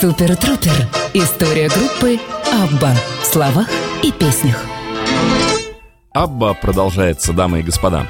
Супер Трупер. История группы Абба в словах и песнях. Абба продолжается, дамы и господа.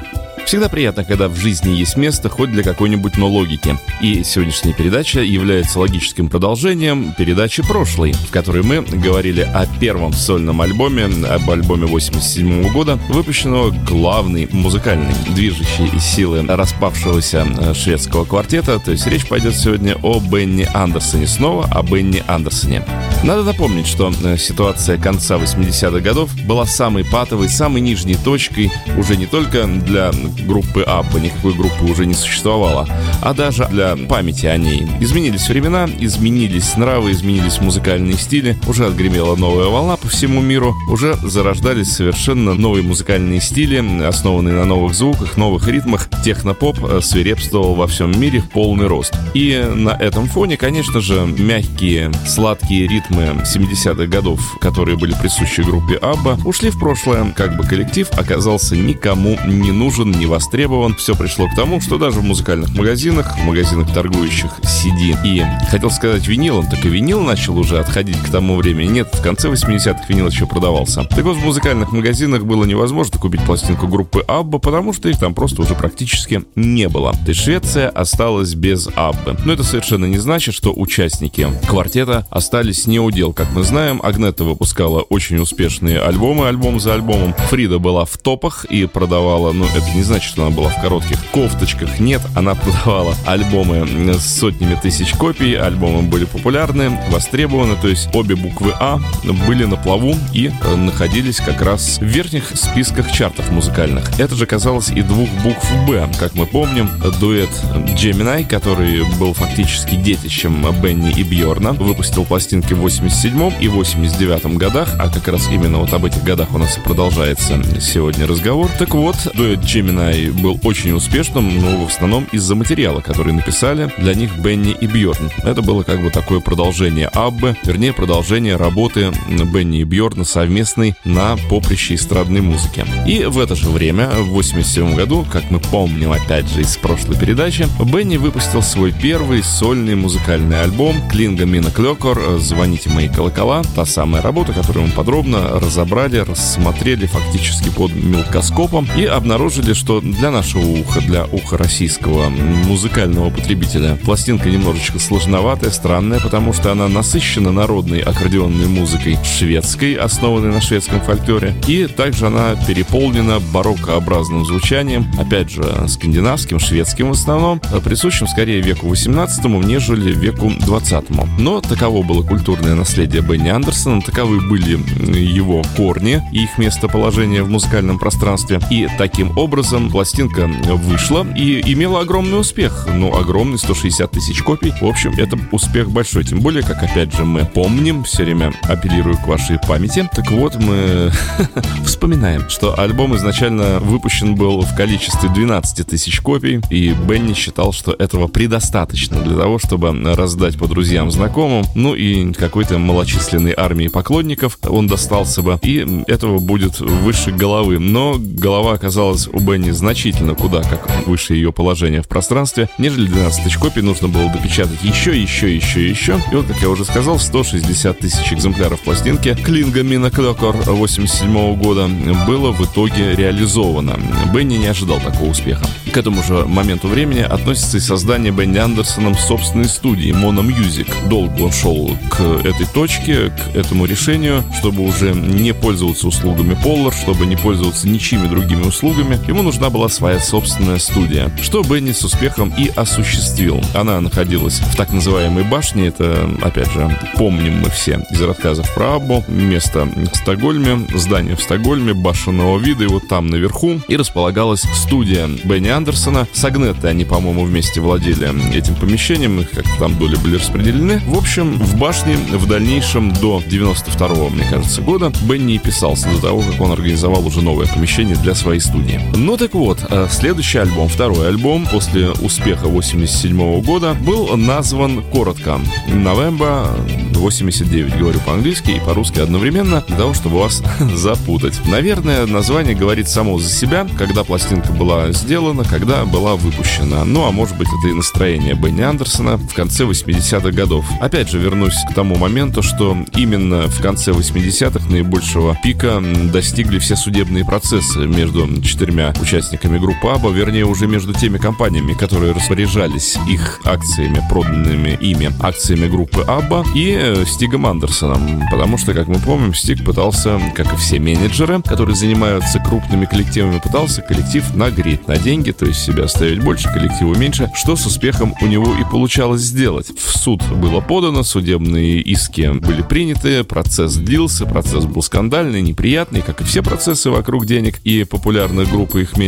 Всегда приятно, когда в жизни есть место хоть для какой-нибудь, но логики. И сегодняшняя передача является логическим продолжением передачи прошлой, в которой мы говорили о первом сольном альбоме, об альбоме 87 года, выпущенного главной музыкальной, движущей силы распавшегося э, шведского квартета. То есть речь пойдет сегодня о Бенни Андерсоне снова, о Бенни Андерсоне. Надо напомнить, что э, ситуация конца 80-х годов была самой патовой, самой нижней точкой уже не только для группы Абба, никакой группы уже не существовало, а даже для памяти о ней. Изменились времена, изменились нравы, изменились музыкальные стили, уже отгремела новая волна по всему миру, уже зарождались совершенно новые музыкальные стили, основанные на новых звуках, новых ритмах. Технопоп э, свирепствовал во всем мире в полный рост. И на этом фоне, конечно же, мягкие, сладкие ритмы 70-х годов, которые были присущи группе Абба, ушли в прошлое, как бы коллектив оказался никому не нужен, не востребован. Все пришло к тому, что даже в музыкальных магазинах, в магазинах, торгующих CD и, хотел сказать, винилом, так и винил начал уже отходить к тому времени. Нет, в конце 80-х винил еще продавался. Так вот, в музыкальных магазинах было невозможно купить пластинку группы Абба, потому что их там просто уже практически не было. То есть Швеция осталась без Аббы. Но это совершенно не значит, что участники квартета остались не у дел. Как мы знаем, Агнета выпускала очень успешные альбомы, альбом за альбомом. Фрида была в топах и продавала, ну, это не значит, что она была в коротких кофточках. Нет, она продавала альбомы с сотнями тысяч копий, альбомы были популярны, востребованы, то есть обе буквы А были на плаву и э, находились как раз в верхних списках чартов музыкальных. Это же казалось и двух букв Б. Как мы помним, дуэт Gemini, который был фактически детищем Бенни и Бьорна, выпустил пластинки в 87 и 89 годах, а как раз именно вот об этих годах у нас и продолжается сегодня разговор. Так вот, дуэт Gemini и был очень успешным, но в основном из-за материала, который написали для них Бенни и Бьорн. Это было как бы такое продолжение Аббы, вернее продолжение работы Бенни и Бьорна совместной на поприще эстрадной музыки. И в это же время, в 87 году, как мы помним опять же из прошлой передачи, Бенни выпустил свой первый сольный музыкальный альбом «Клинга Мина Клёкор. Звоните мои колокола». Та самая работа, которую мы подробно разобрали, рассмотрели фактически под мелкоскопом и обнаружили, что для нашего уха, для уха российского музыкального потребителя пластинка немножечко сложноватая, странная, потому что она насыщена народной аккордеонной музыкой шведской, основанной на шведском фольклоре, и также она переполнена бароккообразным звучанием, опять же, скандинавским, шведским в основном, присущим скорее веку 18 нежели веку 20 Но таково было культурное наследие Бенни Андерсона, таковы были его корни и их местоположение в музыкальном пространстве, и таким образом образом пластинка вышла и имела огромный успех. Ну, огромный, 160 тысяч копий. В общем, это успех большой. Тем более, как опять же мы помним, все время апеллирую к вашей памяти. Так вот, мы вспоминаем, что альбом изначально выпущен был в количестве 12 тысяч копий, и Бенни считал, что этого предостаточно для того, чтобы раздать по друзьям, знакомым, ну и какой-то малочисленной армии поклонников он достался бы, и этого будет выше головы. Но голова оказалась у Бенни значительно куда как выше ее положения в пространстве, нежели 12 тысяч копий нужно было допечатать еще, еще, еще, еще. И вот, как я уже сказал, 160 тысяч экземпляров пластинки Клинга Мина Клёкор 87 года было в итоге реализовано. Бенни не ожидал такого успеха. К этому же моменту времени относится и создание Бенни Андерсоном собственной студии Mono Music. Долго он шел к этой точке, к этому решению, чтобы уже не пользоваться услугами Polar, чтобы не пользоваться ничьими другими услугами. Ему нужна была своя собственная студия, что Бенни с успехом и осуществил. Она находилась в так называемой башне, это, опять же, помним мы все из рассказов про Аббу, место в Стокгольме, здание в Стокгольме, башенного вида, и вот там наверху и располагалась студия Бенни Андерсона. С Агнеттой они, по-моему, вместе владели этим помещением, их как-то там доли были распределены. В общем, в башне в дальнейшем до 92-го, мне кажется, года Бенни и писался до того, как он организовал уже новое помещение для своей студии. Но так вот, э, следующий альбом, второй альбом после успеха 87 года был назван коротко November 89. Говорю по-английски и по-русски одновременно, для того, чтобы вас запутать. Наверное, название говорит само за себя, когда пластинка была сделана, когда была выпущена. Ну, а может быть, это и настроение Бенни Андерсона в конце 80-х годов. Опять же, вернусь к тому моменту, что именно в конце 80-х наибольшего пика достигли все судебные процессы между четырьмя участниками группы АБА, вернее, уже между теми компаниями, которые распоряжались их акциями, проданными ими акциями группы АББА и э, Стигом Андерсоном. Потому что, как мы помним, Стиг пытался, как и все менеджеры, которые занимаются крупными коллективами, пытался коллектив нагреть на деньги, то есть себя оставить больше, коллективу меньше, что с успехом у него и получалось сделать. В суд было подано, судебные иски были приняты, процесс длился, процесс был скандальный, неприятный, как и все процессы вокруг денег и популярных групп и их менеджеров.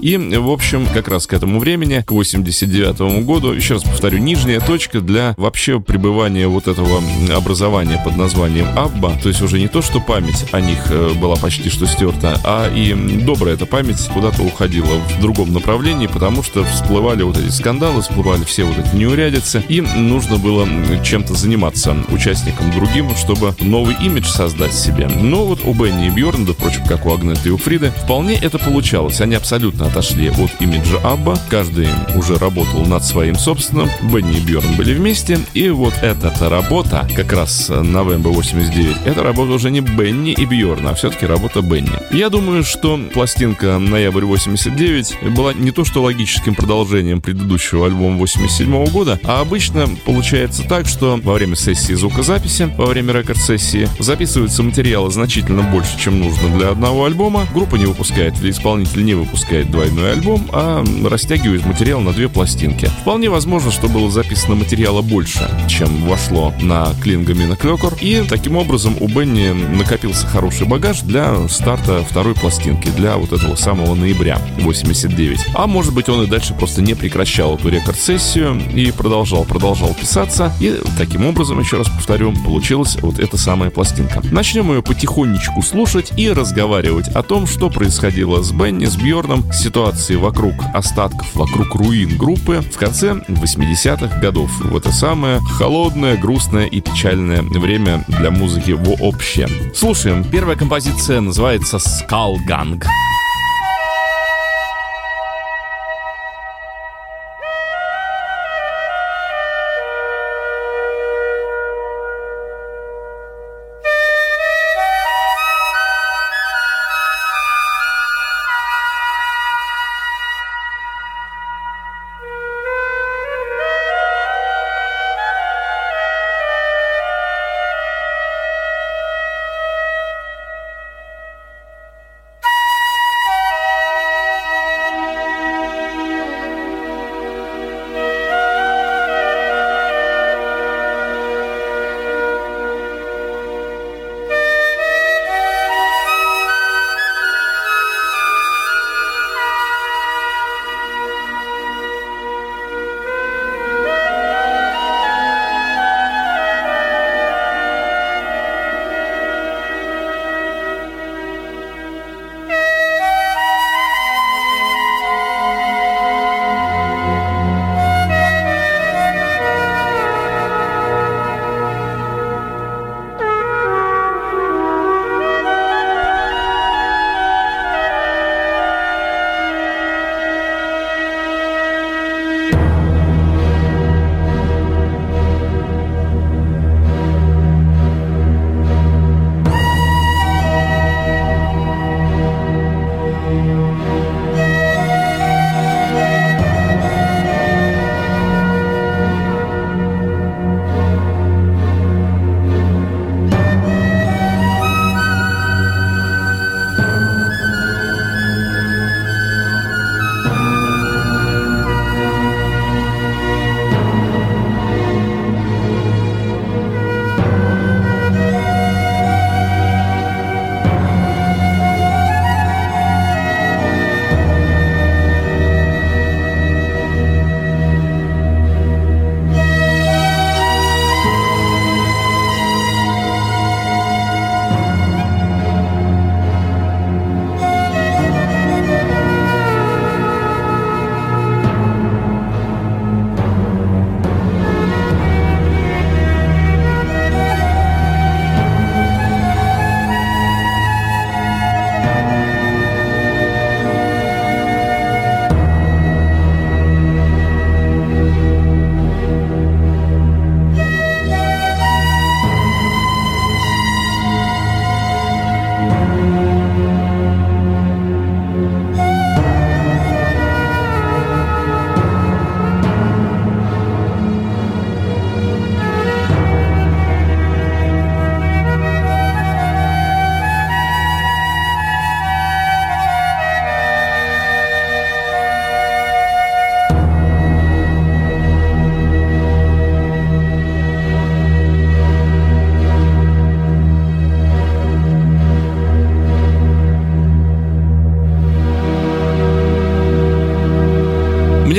И, в общем, как раз к этому времени, к 89 году, еще раз повторю, нижняя точка для вообще пребывания вот этого образования под названием Абба, то есть уже не то, что память о них э, была почти что стерта, а и добрая эта память куда-то уходила в другом направлении, потому что всплывали вот эти скандалы, всплывали все вот эти неурядицы, и нужно было чем-то заниматься участникам другим, чтобы новый имидж создать себе. Но вот у Бенни и Бьорна, да, впрочем, как у Агнеты и у Фриды, вполне это получалось. Они абсолютно отошли от имиджа Абба, каждый уже работал над своим собственным, Бенни и Бьорн были вместе, и вот эта работа, как раз November 89, это работа уже не Бенни и Бьорна, а все-таки работа Бенни. Я думаю, что пластинка Ноябрь 89 была не то что логическим продолжением предыдущего альбома 87 года, а обычно получается так, что во время сессии звукозаписи, во время рекорд-сессии, записываются материалы значительно больше, чем нужно для одного альбома, группа не выпускает или исполнитель не выпускает двойной альбом, а растягивает материал на две пластинки. Вполне возможно, что было записано материала больше, чем вошло на Клингамина Клёкор, и таким образом у Бенни накопился хороший багаж для старта второй пластинки, для вот этого самого ноября 89. А может быть он и дальше просто не прекращал эту рекорд-сессию и продолжал, продолжал писаться, и таким образом, еще раз повторю, получилась вот эта самая пластинка. Начнем ее потихонечку слушать и разговаривать о том, что происходило с Бенни, с Бьорном, ситуации вокруг остатков, вокруг руин группы в конце 80-х годов. В это самое холодное, грустное и печальное время для музыки вообще. Слушаем. Первая композиция называется «Skull Gang».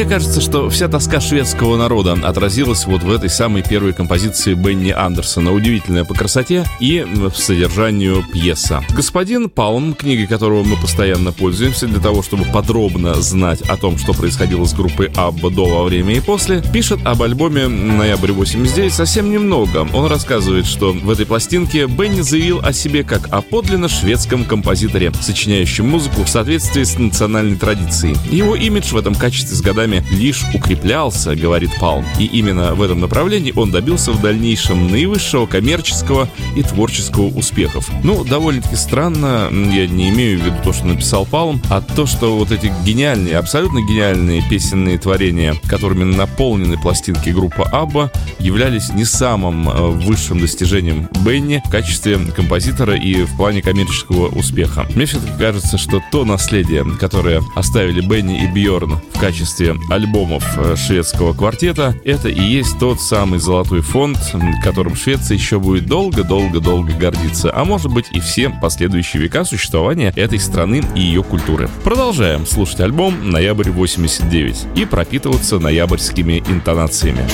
Кажется, что вся тоска шведского народа отразилась вот в этой самой первой композиции Бенни Андерсона, удивительная по красоте и в содержанию пьеса. Господин Палм, книгой которого мы постоянно пользуемся для того, чтобы подробно знать о том, что происходило с группой Абба до, во время и после, пишет об альбоме «Ноябрь 89» совсем немного. Он рассказывает, что в этой пластинке Бенни заявил о себе как о подлинно шведском композиторе, сочиняющем музыку в соответствии с национальной традицией. Его имидж в этом качестве с годами лишь укреплялся, говорит Палм. И именно в этом направлении он добился в дальнейшем наивысшего коммерческого и творческого успехов. Ну, довольно-таки странно, я не имею в виду то, что написал Палм, а то, что вот эти гениальные, абсолютно гениальные песенные творения, которыми наполнены пластинки группы Абба, являлись не самым э, высшим достижением Бенни в качестве композитора и в плане коммерческого успеха. Мне все-таки кажется, что то наследие, которое оставили Бенни и Бьорн в качестве альбомов э, шведского квартета, это и есть тот самый золотой фонд, которым Швеция еще будет долго-долго-долго гордиться, а может быть и все последующие века существования этой страны и ее культуры. Продолжаем слушать альбом «Ноябрь 89» и пропитываться ноябрьскими интонациями.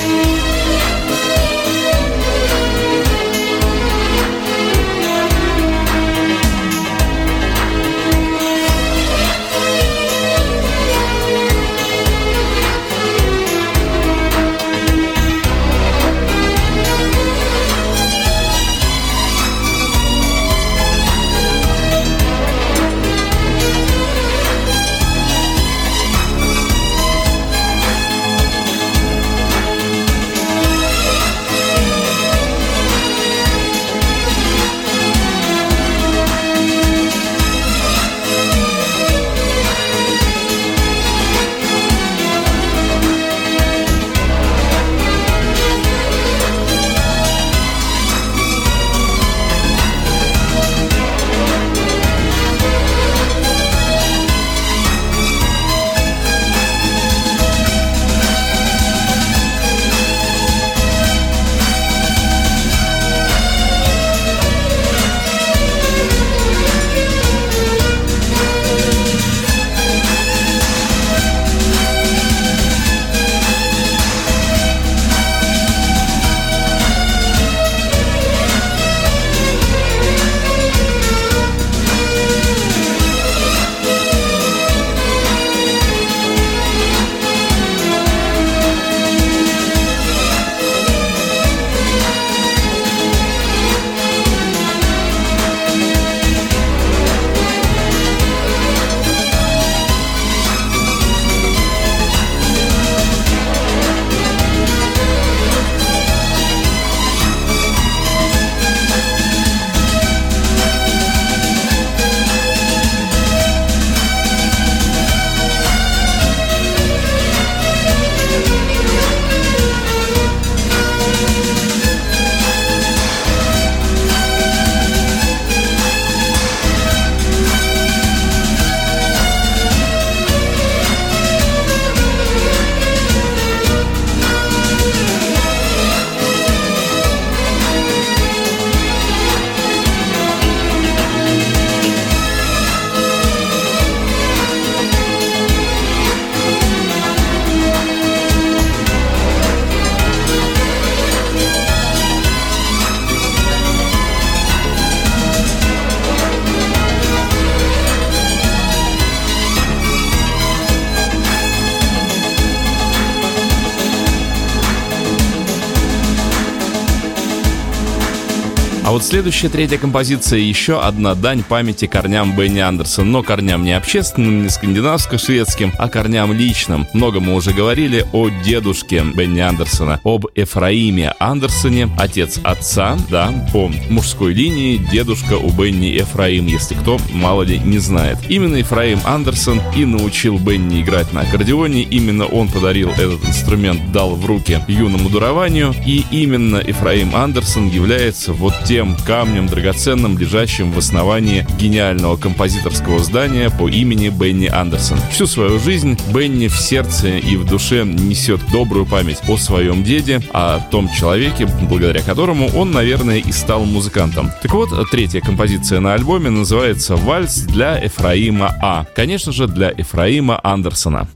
Следующая, третья композиция еще одна дань памяти корням Бенни Андерсона, но корням не общественным, не скандинавско-шведским, а корням личным. Много мы уже говорили о дедушке Бенни Андерсона, об Эфраиме Андерсоне, отец отца, да, по мужской линии дедушка у Бенни Эфраим, если кто мало ли не знает. Именно Эфраим Андерсон и научил Бенни играть на аккордеоне, именно он подарил этот инструмент, дал в руки юному дарованию, и именно Эфраим Андерсон является вот тем камнем драгоценным, лежащим в основании гениального композиторского здания по имени Бенни Андерсон. Всю свою жизнь Бенни в сердце и в душе несет добрую память о своем деде, о том человеке, благодаря которому он, наверное, и стал музыкантом. Так вот, третья композиция на альбоме называется «Вальс для Эфраима А». Конечно же, для Эфраима Андерсона.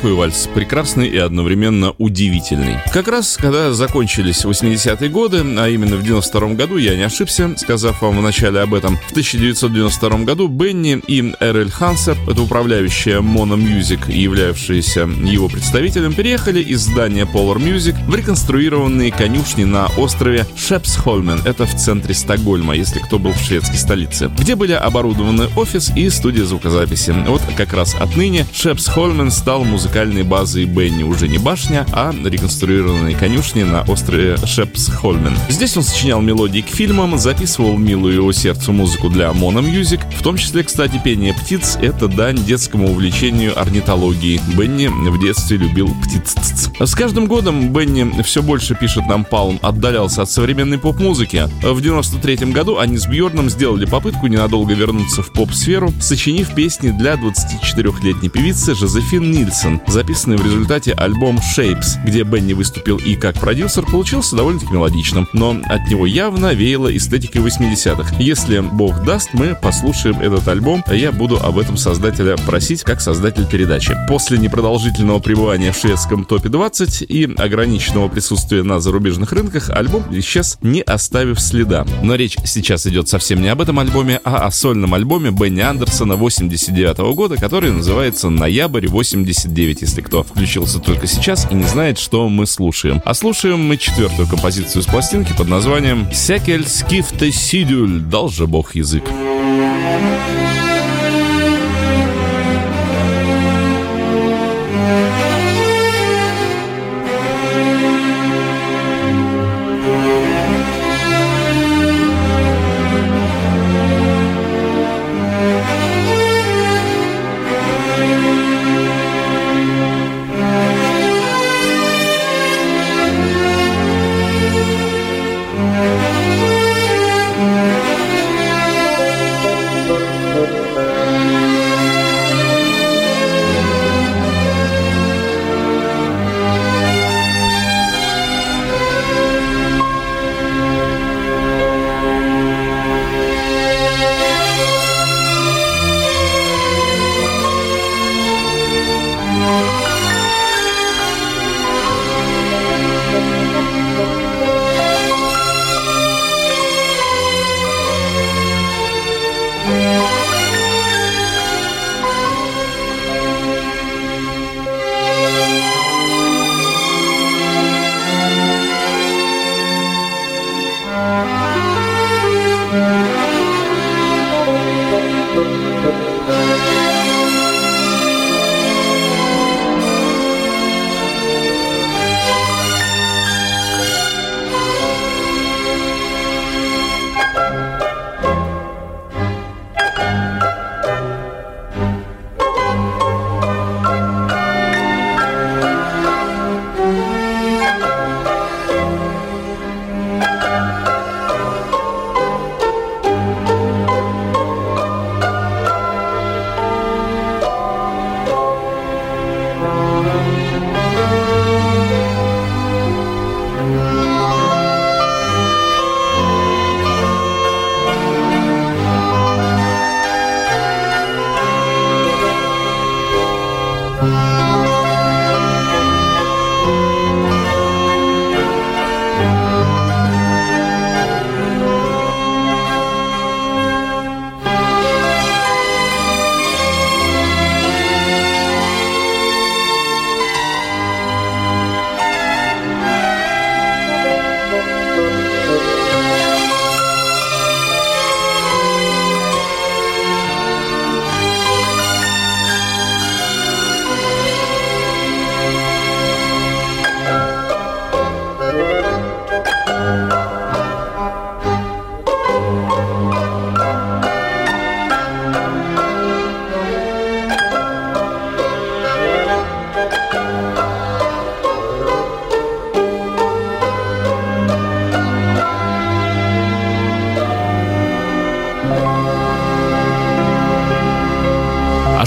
Такой вальс прекрасный и одновременно удивительный. Как раз, когда закончились 80-е годы, а именно в 92 году, я не ошибся, сказав вам в начале об этом, в 1992 году Бенни и Эрель Хансер, это управляющая Mono Music являвшаяся его представителем, переехали из здания Polar Music в реконструированные конюшни на острове Шепсхольмен, это в центре Стокгольма, если кто был в шведской столице, где были оборудованы офис и студия звукозаписи. Вот как раз отныне Шепсхольмен стал музыкальной базой Бенни, уже не башня, а реконструированные конюшни на острове Шепсхольмен. Здесь он сочинял мелодии к фильмам, записывал милую его сердцу музыку для Mono Music, в том числе, кстати, пение птиц — это дань детскому увлечению орнитологией. Бенни в детстве любил птиц. С каждым годом Бенни все больше пишет нам Палм, отдалялся от современной поп-музыки. В 93 году они с Бьорном сделали попытку ненадолго вернуться в поп-сферу, сочинив песни для 24-летней певицы Жозефин Нильсон, записанные в результате альбом Shapes, где Бенни выступил и как продюсер, получился довольно-таки мелодичным, но от него явно веяло эстетикой 80-х. Если бог даст, мы послушаем этот альбом, а я буду об этом создателя просить как создатель передачи. После непродолжительного пребывания в шведском топе 20 и ограниченного присутствия на зарубежных рынках, альбом исчез, не оставив следа. Но речь сейчас идет совсем не об этом альбоме, а о сольном альбоме Бенни Андерсона 89 -го года, который называется «Ноябрь 89», если кто включился только сейчас и не знает, что мы слушаем. А слушаем мы четвертую композицию с пластинки под названием «Секель скифте сидюль», дал же бог язык.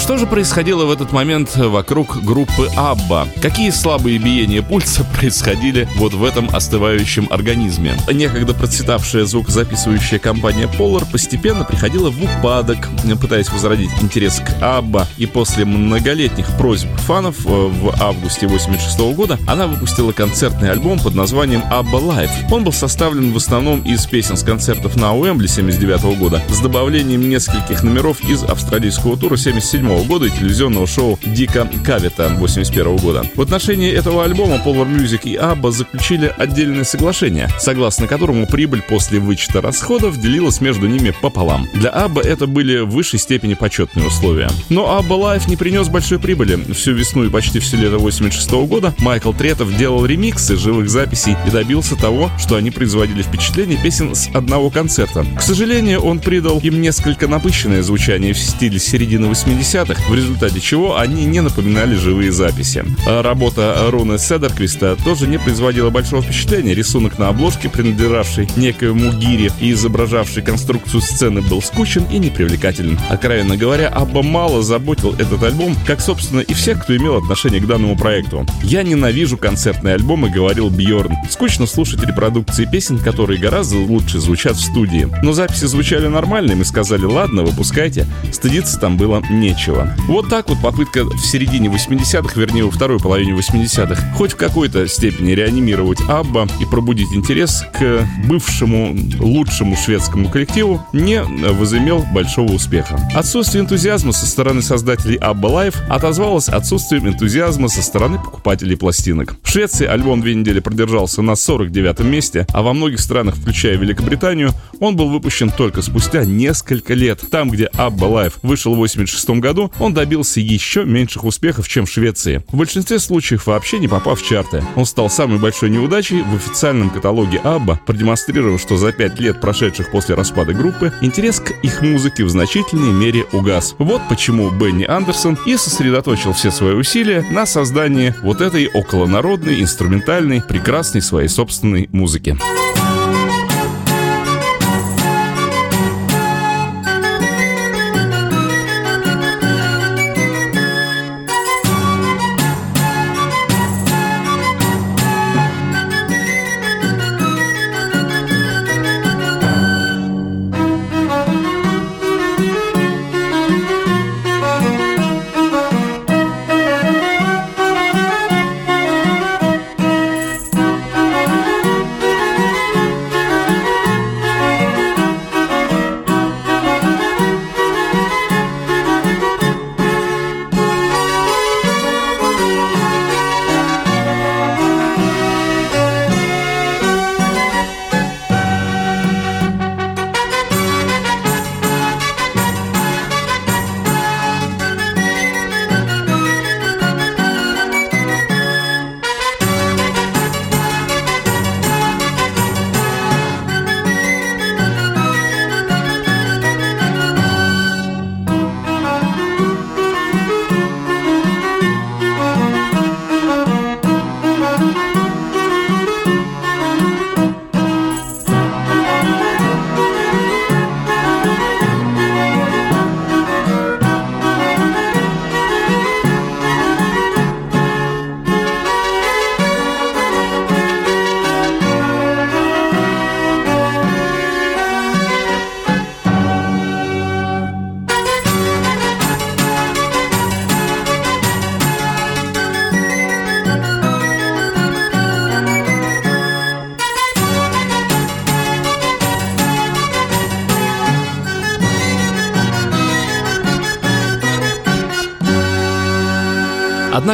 Что же происходило в этот момент вокруг группы Абба? Какие слабые биения пульса происходили вот в этом остывающем организме? Некогда процветавшая звукозаписывающая компания Polar постепенно приходила в упадок, пытаясь возродить интерес к Абба, и после многолетних просьб фанов э, в августе 86 года она выпустила концертный альбом под названием Абба Live. Он был составлен в основном из песен с концертов на Уэмбли 79 года с добавлением нескольких номеров из австралийского тура 77 года и телевизионного шоу Дика Кавита 81 года. В отношении этого альбома Polar Music и Абба заключили отдельное соглашение, согласно которому прибыль после вычета расходов делилась между ними пополам. Для Абба это были в высшей степени почетные условия. Но ABBA Live не принес большой прибыли. Всю весну и почти все лето 86 года Майкл Третов делал ремиксы живых записей и добился того, что они производили впечатление песен с одного концерта. К сожалению, он придал им несколько напыщенное звучание в стиле середины 80-х, в результате чего они не напоминали живые записи. А работа Руны Седерквиста тоже не производила большого впечатления. Рисунок на обложке, принадлежавший некоему гире и изображавший конструкцию сцены, был скучен и непривлекателен. Откровенно говоря, Абба мало заботил этот альбом, как, собственно, и всех, кто имел отношение к данному проекту. «Я ненавижу концертные альбомы», — говорил Бьорн. «Скучно слушать репродукции песен, которые гораздо лучше звучат в студии. Но записи звучали нормально, мы сказали, ладно, выпускайте. Стыдиться там было нечего». Вот так вот попытка в середине 80-х, вернее, во второй половине 80-х, хоть в какой-то степени реанимировать Абба и пробудить интерес к бывшему лучшему шведскому коллективу, не возымел большого успеха. Отсутствие энтузиазма со стороны создателей Abba Life отозвалось отсутствием энтузиазма со стороны покупателей пластинок. В Швеции альбом две недели продержался на 49-м месте, а во многих странах, включая Великобританию, он был выпущен только спустя несколько лет. Там, где Abba Life вышел в 86 году, он добился еще меньших успехов, чем в Швеции. В большинстве случаев вообще не попав в чарты. Он стал самой большой неудачей в официальном каталоге Абба, продемонстрировав, что за пять лет, прошедших после распада группы, интерес к их музыке в значительной мере угас. Вот почему Бенни Андерсон и сосредоточил все свои усилия на создании вот этой околонародной, инструментальной, прекрасной своей собственной музыки.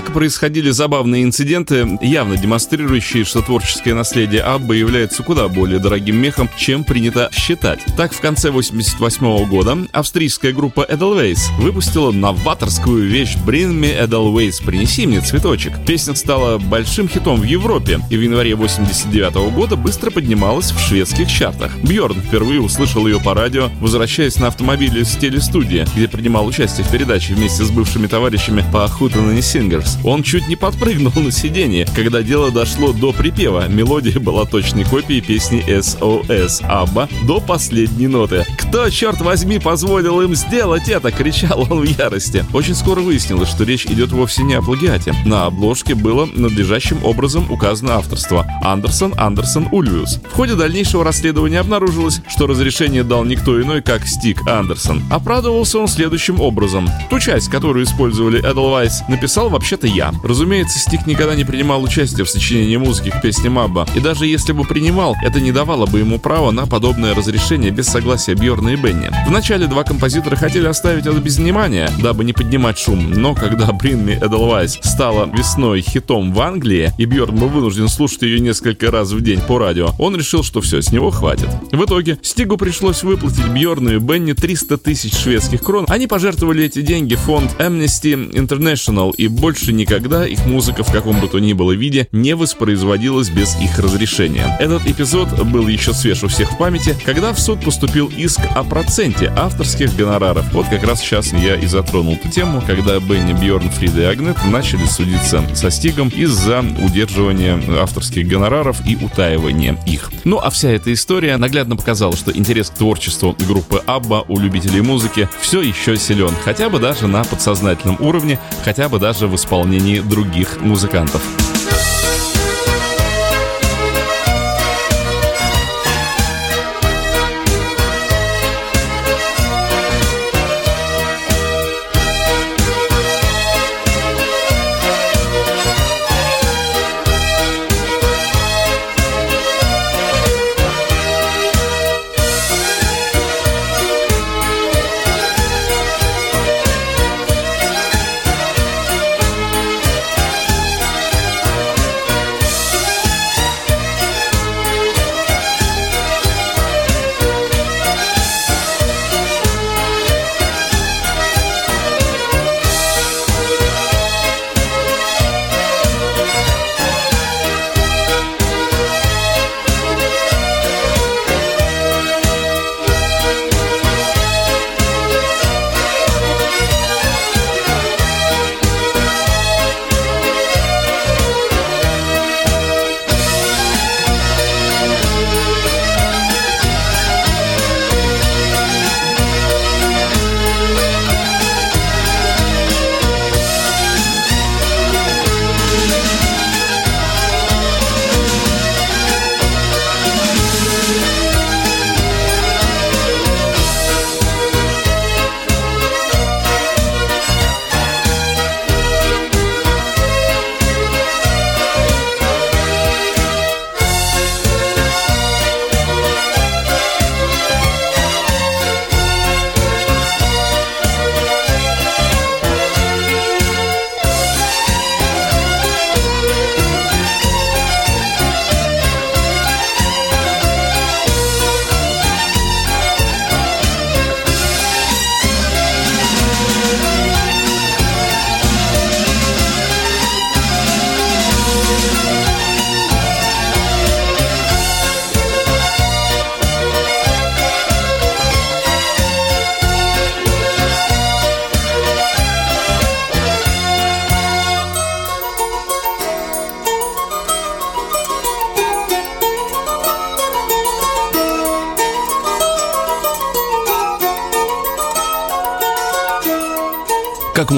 Однако происходили забавные инциденты, явно демонстрирующие, что творческое наследие Абба является куда более дорогим мехом, чем принято считать. Так, в конце 88 года австрийская группа Edelweiss выпустила новаторскую вещь «Bring me Edelweiss, принеси мне цветочек». Песня стала большим хитом в Европе и в январе 89 года быстро поднималась в шведских чартах. Бьорн впервые услышал ее по радио, возвращаясь на автомобиле с телестудии, где принимал участие в передаче вместе с бывшими товарищами по Хутен и Сингер Strangers. Он чуть не подпрыгнул на сиденье, когда дело дошло до припева. Мелодия была точной копией песни SOS Абба до последней ноты. «Кто, черт возьми, позволил им сделать это?» — кричал он в ярости. Очень скоро выяснилось, что речь идет вовсе не о плагиате. На обложке было надлежащим образом указано авторство Андерсон Андерсон Ульвиус. В ходе дальнейшего расследования обнаружилось, что разрешение дал никто иной, как Стик Андерсон. Оправдывался он следующим образом. Ту часть, которую использовали Эдельвайс, написал вообще-то я. Разумеется, Стик никогда не принимал участие в сочинении музыки к песне Мабба. И даже если бы принимал, это не давало бы ему права на подобное разрешение без согласия Бьорна и Бенни. Вначале два композитора хотели оставить это без внимания, дабы не поднимать шум, но когда Бринми Эдельвайс стала весной хитом в Англии, и Бьорн был вынужден слушать ее несколько раз в день по радио, он решил, что все, с него хватит. В итоге Стигу пришлось выплатить Бьорну и Бенни 300 тысяч шведских крон. Они пожертвовали эти деньги в фонд Amnesty International, и больше никогда их музыка в каком бы то ни было виде не воспроизводилась без их разрешения. Этот эпизод был еще свеж у всех в памяти, когда в суд поступил иск о проценте авторских гонораров. Вот как раз сейчас я и затронул эту тему, когда Бенни, Бьорн, Фрида и Агнет начали судиться со Стигом из-за удерживания авторских гонораров и утаивания их. Ну а вся эта история наглядно показала, что интерес к творчеству группы Абба у любителей музыки все еще силен, хотя бы даже на подсознательном уровне, хотя бы даже в исполнении других музыкантов.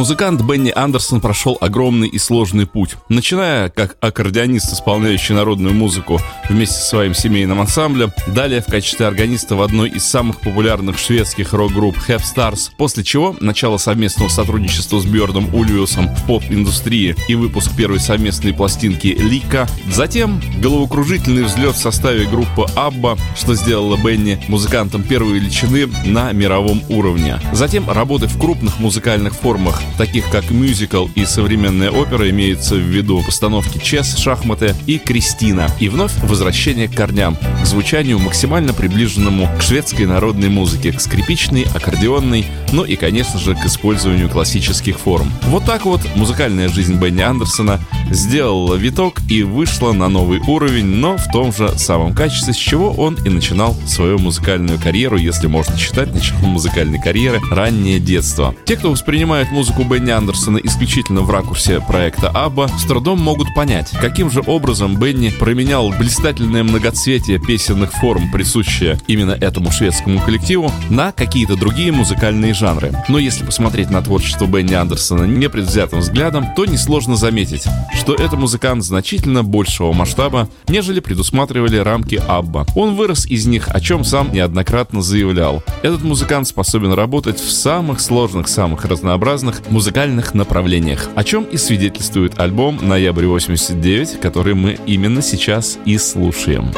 Музыкант, Бенни Андерсон прошел огромный и сложный путь. Начиная как аккордеонист, исполняющий народную музыку вместе со своим семейным ансамблем, далее в качестве органиста в одной из самых популярных шведских рок-групп Have Stars, после чего начало совместного сотрудничества с Бjörном Ульвиусом в поп-индустрии и выпуск первой совместной пластинки Лика, затем головокружительный взлет в составе группы Абба, что сделало Бенни музыкантом первой величины на мировом уровне. Затем работы в крупных музыкальных формах, таких как мюзикл и современная опера, имеется в виду постановки чес, шахматы и Кристина. И вновь возвращение к корням, к звучанию максимально приближенному к шведской народной музыке, к скрипичной, аккордеонной, ну и, конечно же, к использованию классических форм. Вот так вот музыкальная жизнь Бенни Андерсона сделала виток и вышла на новый уровень, но в том же самом качестве, с чего он и начинал свою музыкальную карьеру, если можно считать началом музыкальной карьеры, раннее детство. Те, кто воспринимает музыку музыку Бенни Андерсона исключительно в ракурсе проекта Абба, с трудом могут понять, каким же образом Бенни променял блистательное многоцветие песенных форм, присущее именно этому шведскому коллективу, на какие-то другие музыкальные жанры. Но если посмотреть на творчество Бенни Андерсона непредвзятым взглядом, то несложно заметить, что это музыкант значительно большего масштаба, нежели предусматривали рамки Абба. Он вырос из них, о чем сам неоднократно заявлял. Этот музыкант способен работать в самых сложных, самых разнообразных музыкальных направлениях, о чем и свидетельствует альбом «Ноябрь 89», который мы именно сейчас и слушаем.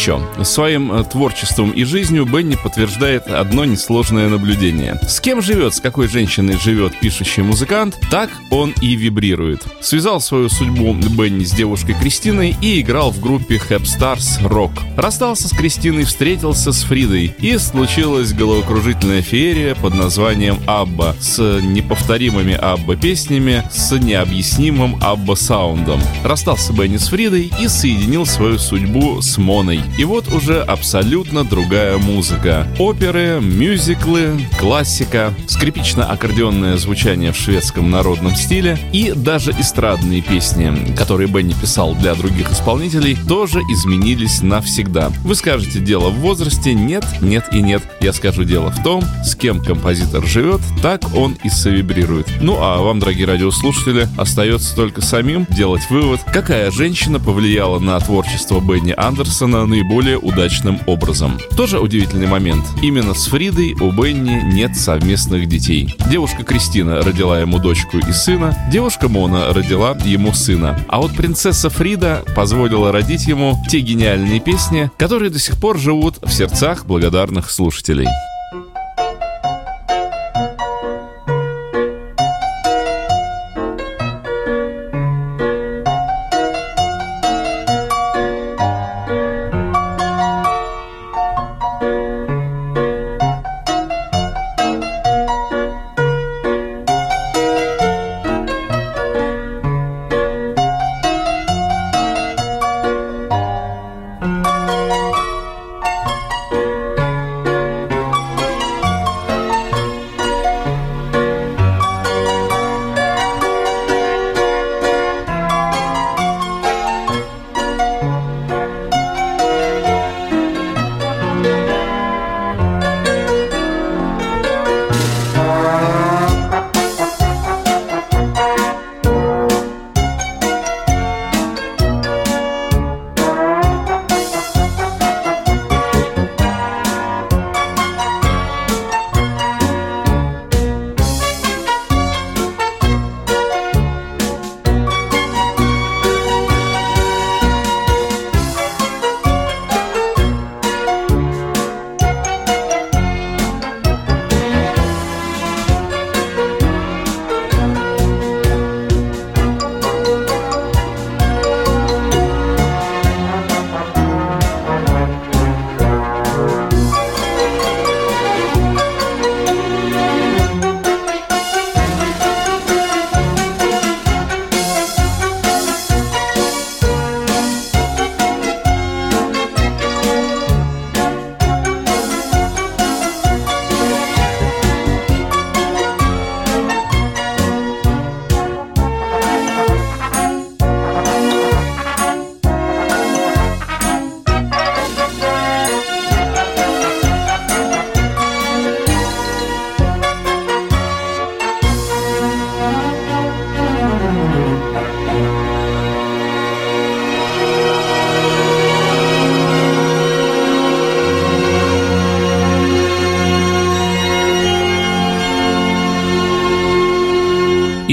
Еще. Своим э, творчеством и жизнью Бенни подтверждает одно несложное наблюдение. С кем живет, с какой женщиной живет пишущий музыкант, так он и вибрирует. Связал свою судьбу Бенни с девушкой Кристиной и играл в группе Hep Stars Rock. Расстался с Кристиной, встретился с Фридой, и случилась головокружительная феерия под названием «Абба» с неповторимыми Абба песнями, с необъяснимым Абба саундом. Расстался Бенни с Фридой и соединил свою судьбу с Моной. И вот уже абсолютно другая музыка. Оперы, мюзиклы, классика, скрипично-аккордеонное звучание в шведском народном стиле и даже эстрадные песни, которые Бенни писал для других исполнителей, тоже изменились навсегда. Вы скажете, дело в возрасте? Нет, нет и нет. Я скажу, дело в том, с кем композитор живет, так он и совибрирует. Ну а вам, дорогие радиослушатели, остается только самим делать вывод, какая женщина повлияла на творчество Бенни Андерсона, наиболее удачным образом. Тоже удивительный момент. Именно с Фридой у Бенни нет совместных детей. Девушка Кристина родила ему дочку и сына, девушка Мона родила ему сына. А вот принцесса Фрида позволила родить ему те гениальные песни, которые до сих пор живут в сердцах благодарных слушателей.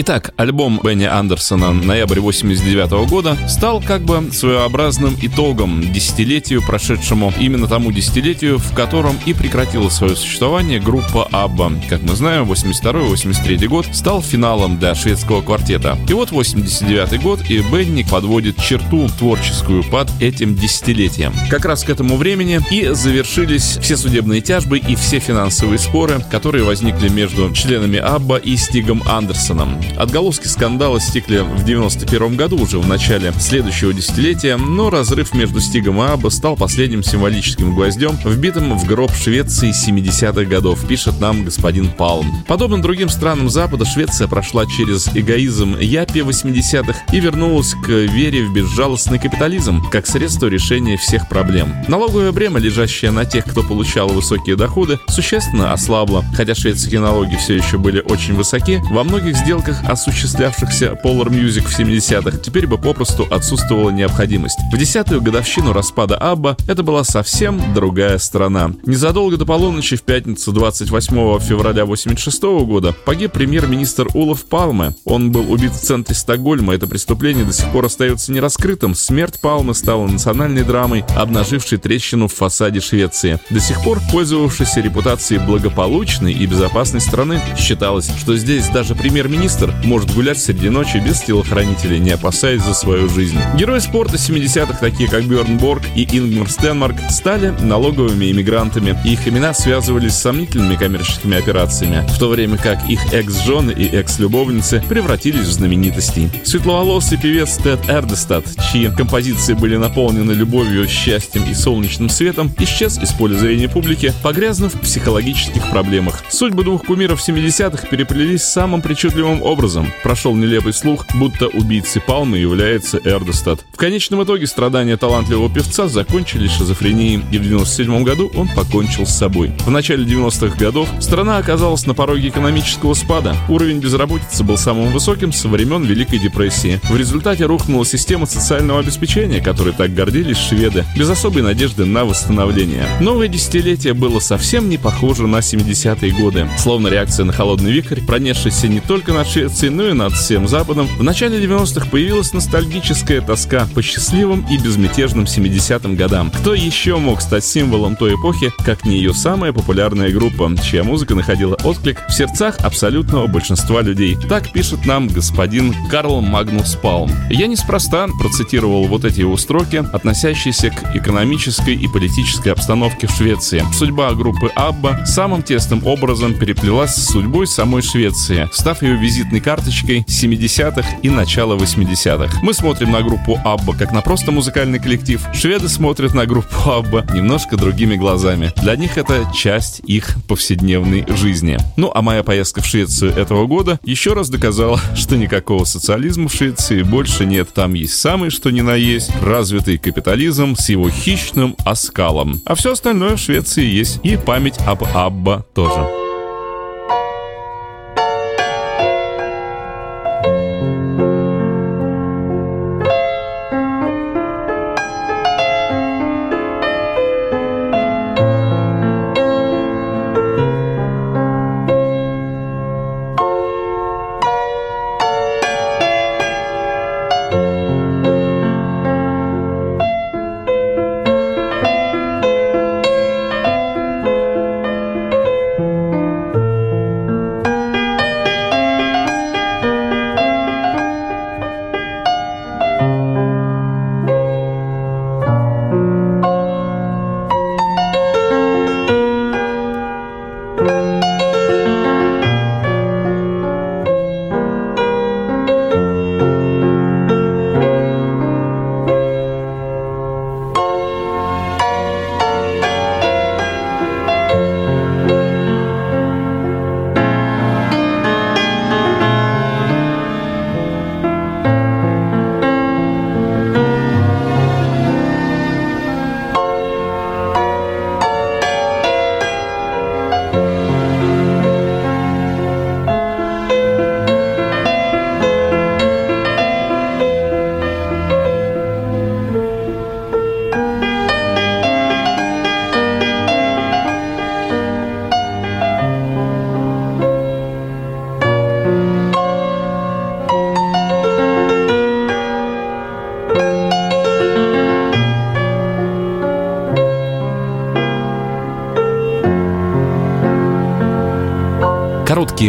Итак, альбом Бенни Андерсона ноябрь 89 года стал как бы своеобразным итогом десятилетию, прошедшему именно тому десятилетию, в котором и прекратила свое существование группа Абба. Как мы знаем, 82-83 год стал финалом для шведского квартета. И вот 89 год, и Бенни подводит черту творческую под этим десятилетием. Как раз к этому времени и завершились все судебные тяжбы и все финансовые споры, которые возникли между членами Абба и Стигом Андерсоном. Отголоски скандала стекли в 91 году, уже в начале следующего десятилетия, но разрыв между Стигом и Абба стал последним символическим гвоздем, вбитым в гроб Швеции 70-х годов, пишет нам господин Палм. Подобно другим странам Запада, Швеция прошла через эгоизм Япи 80-х и вернулась к вере в безжалостный капитализм, как средство решения всех проблем. Налоговое бремя, лежащее на тех, кто получал высокие доходы, существенно ослабло. Хотя шведские налоги все еще были очень высоки, во многих сделках осуществлявшихся Polar Music в 70-х, теперь бы попросту отсутствовала необходимость. В десятую годовщину распада Абба это была совсем другая страна. Незадолго до полуночи в пятницу 28 февраля 86 года погиб премьер-министр Улов Палме. Он был убит в центре Стокгольма. Это преступление до сих пор остается нераскрытым. Смерть Палмы стала национальной драмой, обнажившей трещину в фасаде Швеции. До сих пор пользовавшейся репутацией благополучной и безопасной страны, считалось, что здесь даже премьер-министр может гулять среди ночи без телохранителей, не опасаясь за свою жизнь. Герои спорта 70-х, такие как Бjörn Борг и Ингмар Стенмарк, стали налоговыми иммигрантами, и их имена связывались с сомнительными коммерческими операциями, в то время как их экс-жены и экс-любовницы превратились в знаменитостей. Светловолосый певец Тед Эрдестад, чьи композиции были наполнены любовью, счастьем и солнечным светом, исчез из поля зрения публики, погрязнув в психологических проблемах. Судьбы двух кумиров 70-х переплелись самым причудливым образом. Прошел нелепый слух, будто убийцей Палмы является Эрдостад. В конечном итоге страдания талантливого певца закончились шизофренией, и в 97 году он покончил с собой. В начале 90-х годов страна оказалась на пороге экономического спада. Уровень безработицы был самым высоким со времен Великой депрессии. В результате рухнула система социального обеспечения, которой так гордились шведы, без особой надежды на восстановление. Новое десятилетие было совсем не похоже на 70-е годы. Словно реакция на холодный вихрь, пронесшийся не только над Швецией, но и над всем Западом, в начале 90-х появилась ностальгическая тоска по счастливым и безмятежным 70-м годам. Кто еще мог стать символом той эпохи, как не ее самая популярная группа, чья музыка находила отклик в сердцах абсолютного большинства людей. Так пишет нам господин Карл Магнус Палм. Я неспроста процитировал вот эти его строки, относящиеся к экономической и политической обстановке в Швеции. Судьба группы Абба самым тесным образом переплелась с судьбой самой Швеции, став ее визитной карточкой 70-х и начала 80-х. Мы смотрим на группу Абба как на просто музыкальный коллектив. Шведы смотрят на группу Абба немножко другими глазами. Для них это часть их повседневной жизни. Ну а моя поездка в Швецию этого года еще раз доказала, что никакого социализма в Швеции больше нет. Там есть самый что ни на есть развитый капитализм с его хищным оскалом. А все остальное в Швеции есть. И память об Абба тоже.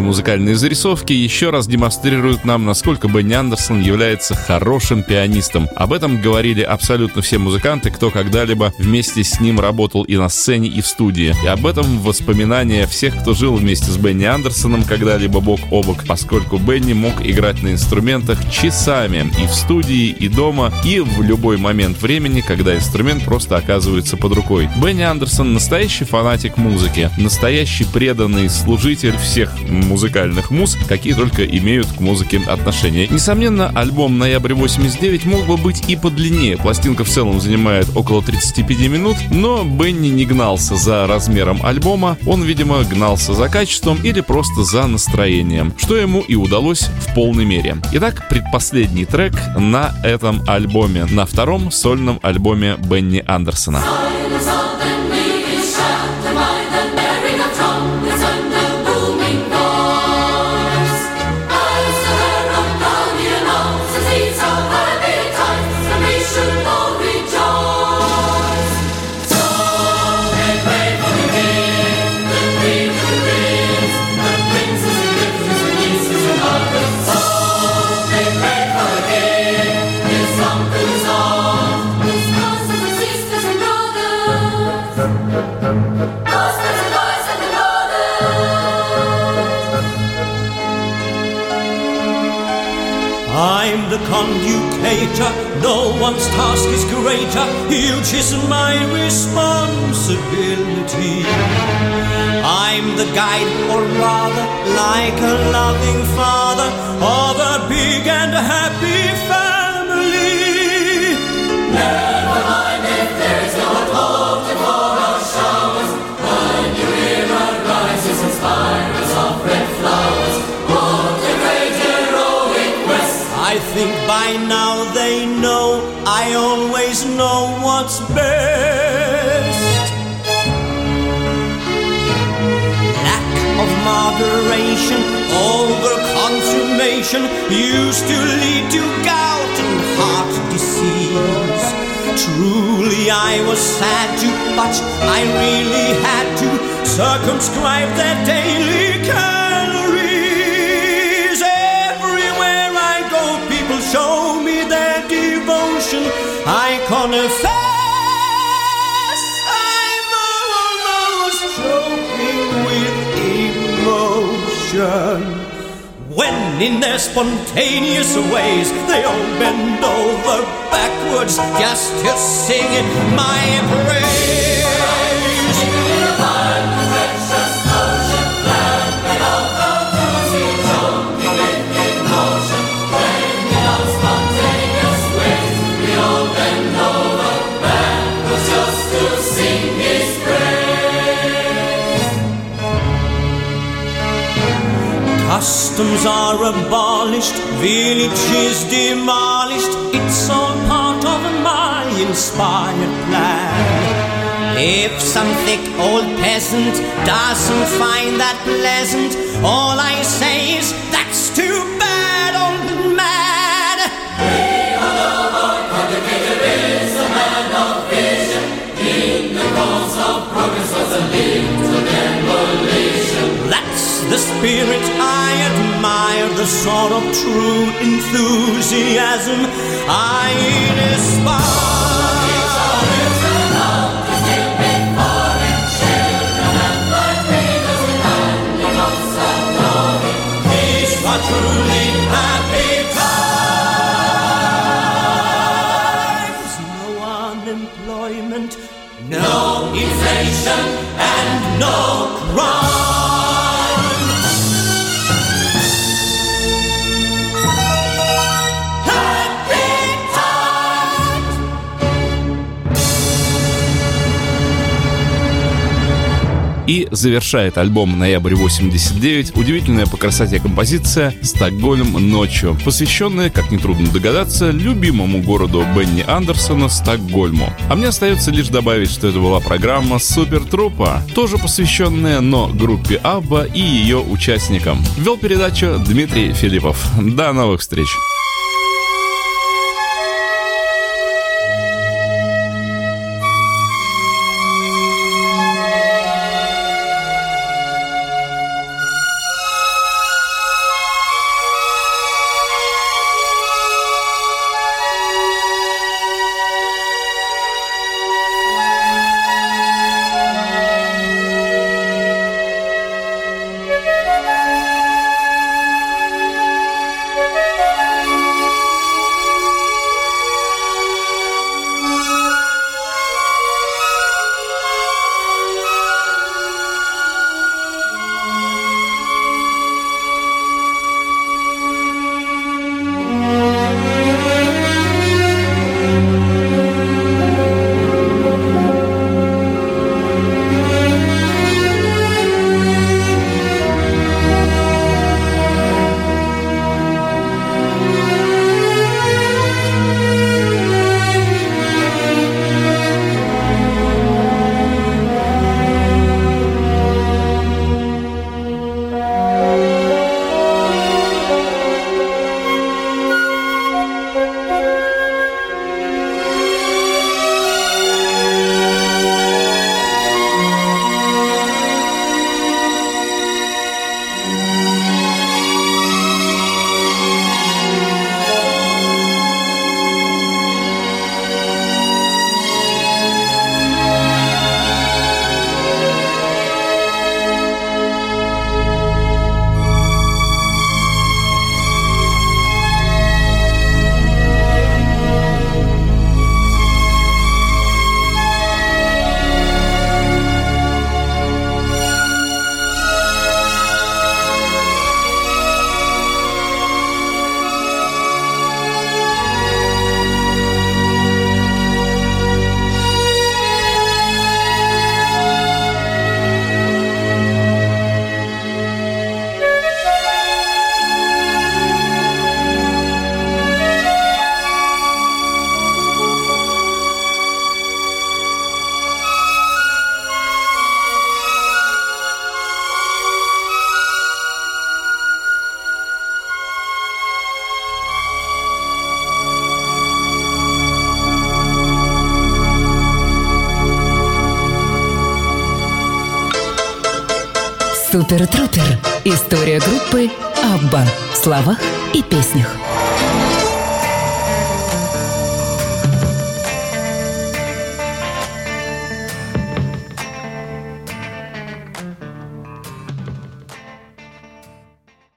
Музыкальные зарисовки еще раз демонстрируют нам, насколько Бенни Андерсон является хорошим пианистом. Об этом говорили абсолютно все музыканты, кто когда-либо вместе с ним работал и на сцене, и в студии. И об этом воспоминания всех, кто жил вместе с Бенни Андерсоном когда-либо бок о бок, поскольку Бенни мог играть на инструментах часами и в студии, и дома, и в любой момент времени, когда инструмент просто оказывается под рукой. Бенни Андерсон настоящий фанатик музыки, настоящий преданный служитель всех всех музыкальных муз, какие только имеют к музыке отношения. Несомненно, альбом «Ноябрь 89» мог бы быть и подлиннее. Пластинка в целом занимает около 35 минут, но Бенни не гнался за размером альбома, он, видимо, гнался за качеством или просто за настроением, что ему и удалось в полной мере. Итак, предпоследний трек на этом альбоме, на втором сольном альбоме Бенни Андерсона. the conducator. No one's task is greater. Huge is my responsibility. I'm the guide, or rather, like a loving father of a big and happy by now they know I always know what's best. Lack of moderation, over consummation used to lead to gout and heart disease. Truly, I was sad to, but I really had to circumscribe their daily calories. When in their spontaneous ways they all bend over backwards just to sing in my praise. Customs are abolished, villages demolished. It's all part of my inspired plan. If some thick old peasant doesn't find that pleasant, all I say is that's too bad, old man. That's the spirit I admire, the sort of true enthusiasm I inspire. Truly happy times. No unemployment, no inflation, and no crime. И завершает альбом «Ноябрь 89» удивительная по красоте композиция «Стокгольм ночью», посвященная, как нетрудно догадаться, любимому городу Бенни Андерсона Стокгольму. А мне остается лишь добавить, что это была программа «Супер Трупа», тоже посвященная, но группе Абба и ее участникам. Вел передачу Дмитрий Филиппов. До новых встреч! История группы Абба в словах и песнях.